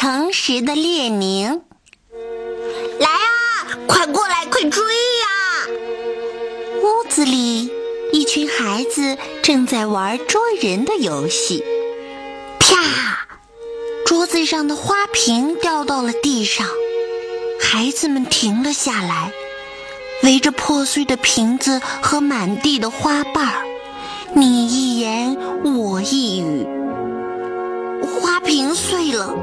诚实的列宁。来啊，快过来，快追呀！屋子里，一群孩子正在玩捉人的游戏。啪！桌子上的花瓶掉到了地上，孩子们停了下来，围着破碎的瓶子和满地的花瓣儿，你一言我一语。花瓶碎了，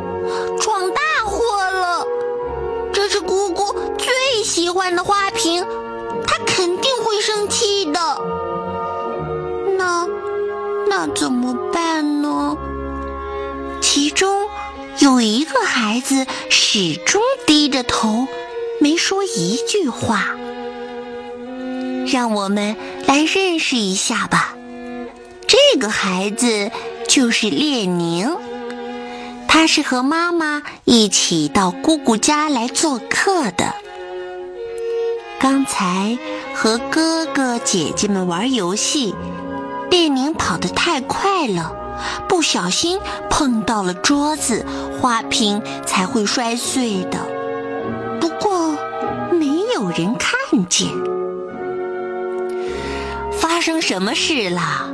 那怎么办呢？其中有一个孩子始终低着头，没说一句话。让我们来认识一下吧。这个孩子就是列宁，他是和妈妈一起到姑姑家来做客的。刚才和哥哥姐姐们玩游戏，列宁跑得太快了，不小心碰到了桌子，花瓶才会摔碎的。不过没有人看见。发生什么事了？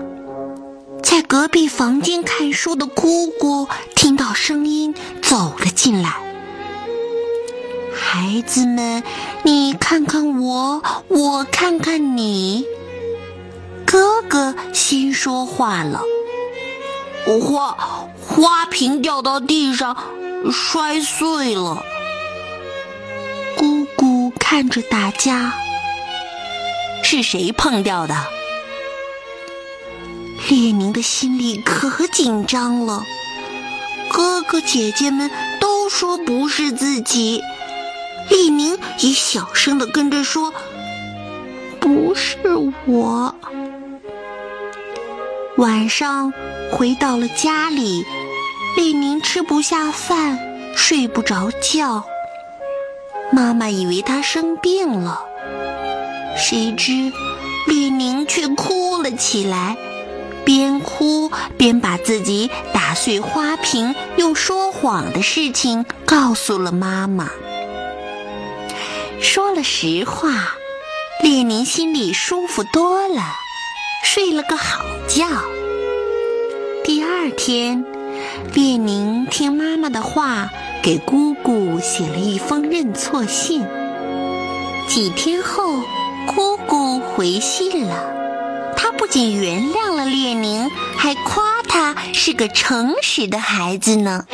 在隔壁房间看书的姑姑听到声音走了进来。孩子们，你看看我，我看看你。哥先说话了：“花花瓶掉到地上，摔碎了。”姑姑看着大家，是谁碰掉的？列宁的心里可紧张了。哥哥姐姐们都说不是自己，列宁也小声的跟着说：“不是我。”晚上回到了家里，列宁吃不下饭，睡不着觉。妈妈以为他生病了，谁知列宁却哭了起来。边哭边把自己打碎花瓶又说谎的事情告诉了妈妈。说了实话，列宁心里舒服多了，睡了个好觉。第二天，列宁听妈妈的话，给姑姑写了一封认错信。几天后，姑姑回信了。她不仅原谅了列宁，还夸他是个诚实的孩子呢。